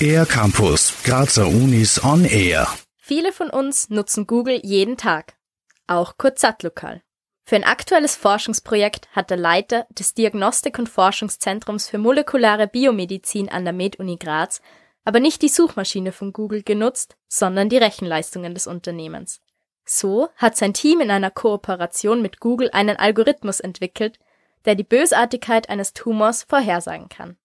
Air Campus, Grazer Unis on Air. Viele von uns nutzen Google jeden Tag, auch Kurt Sattlokal. Für ein aktuelles Forschungsprojekt hat der Leiter des Diagnostik- und Forschungszentrums für molekulare Biomedizin an der Med-Uni Graz aber nicht die Suchmaschine von Google genutzt, sondern die Rechenleistungen des Unternehmens. So hat sein Team in einer Kooperation mit Google einen Algorithmus entwickelt, der die Bösartigkeit eines Tumors vorhersagen kann.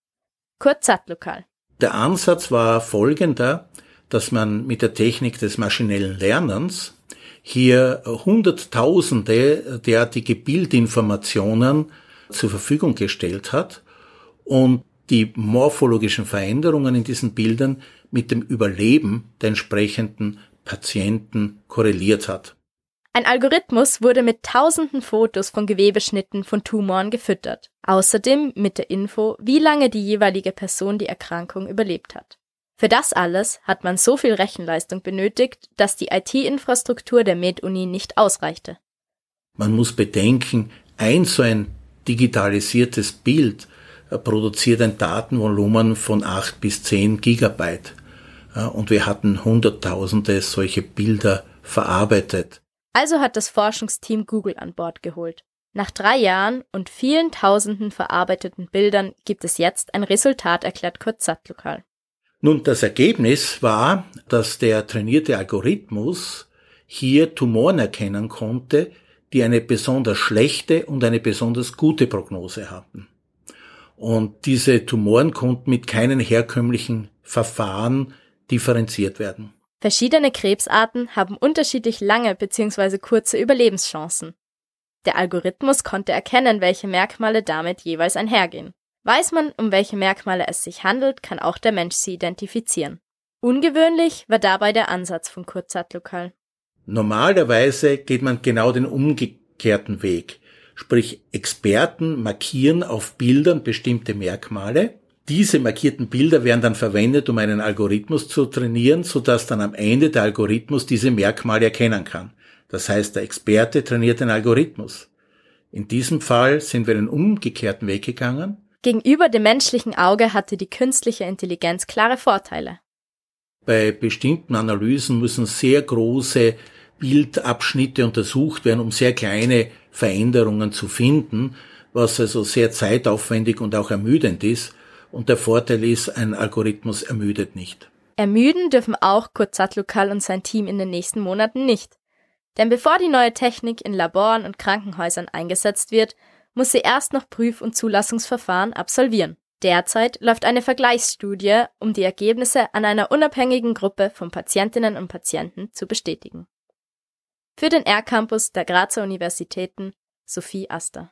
Kurt Zattlokal. Der Ansatz war folgender, dass man mit der Technik des maschinellen Lernens hier Hunderttausende derartige Bildinformationen zur Verfügung gestellt hat und die morphologischen Veränderungen in diesen Bildern mit dem Überleben der entsprechenden Patienten korreliert hat. Ein Algorithmus wurde mit tausenden Fotos von Gewebeschnitten von Tumoren gefüttert. Außerdem mit der Info, wie lange die jeweilige Person die Erkrankung überlebt hat. Für das alles hat man so viel Rechenleistung benötigt, dass die IT-Infrastruktur der Med-Uni nicht ausreichte. Man muss bedenken, ein so ein digitalisiertes Bild produziert ein Datenvolumen von 8 bis 10 Gigabyte. Und wir hatten Hunderttausende solche Bilder verarbeitet. Also hat das Forschungsteam Google an Bord geholt. Nach drei Jahren und vielen tausenden verarbeiteten Bildern gibt es jetzt ein Resultat, erklärt Kurt Sattlokal. Nun, das Ergebnis war, dass der trainierte Algorithmus hier Tumoren erkennen konnte, die eine besonders schlechte und eine besonders gute Prognose hatten. Und diese Tumoren konnten mit keinen herkömmlichen Verfahren differenziert werden. Verschiedene Krebsarten haben unterschiedlich lange bzw. kurze Überlebenschancen. Der Algorithmus konnte erkennen, welche Merkmale damit jeweils einhergehen. Weiß man, um welche Merkmale es sich handelt, kann auch der Mensch sie identifizieren. Ungewöhnlich war dabei der Ansatz von Kurt Sattlokal. Normalerweise geht man genau den umgekehrten Weg. Sprich, Experten markieren auf Bildern bestimmte Merkmale. Diese markierten Bilder werden dann verwendet, um einen Algorithmus zu trainieren, sodass dann am Ende der Algorithmus diese Merkmale erkennen kann. Das heißt, der Experte trainiert den Algorithmus. In diesem Fall sind wir einen umgekehrten Weg gegangen. Gegenüber dem menschlichen Auge hatte die künstliche Intelligenz klare Vorteile. Bei bestimmten Analysen müssen sehr große Bildabschnitte untersucht werden, um sehr kleine Veränderungen zu finden, was also sehr zeitaufwendig und auch ermüdend ist. Und der Vorteil ist, ein Algorithmus ermüdet nicht. Ermüden dürfen auch Kurzatlukal und sein Team in den nächsten Monaten nicht. Denn bevor die neue Technik in Laboren und Krankenhäusern eingesetzt wird, muss sie erst noch Prüf- und Zulassungsverfahren absolvieren. Derzeit läuft eine Vergleichsstudie, um die Ergebnisse an einer unabhängigen Gruppe von Patientinnen und Patienten zu bestätigen. Für den R-Campus der Grazer Universitäten Sophie Aster.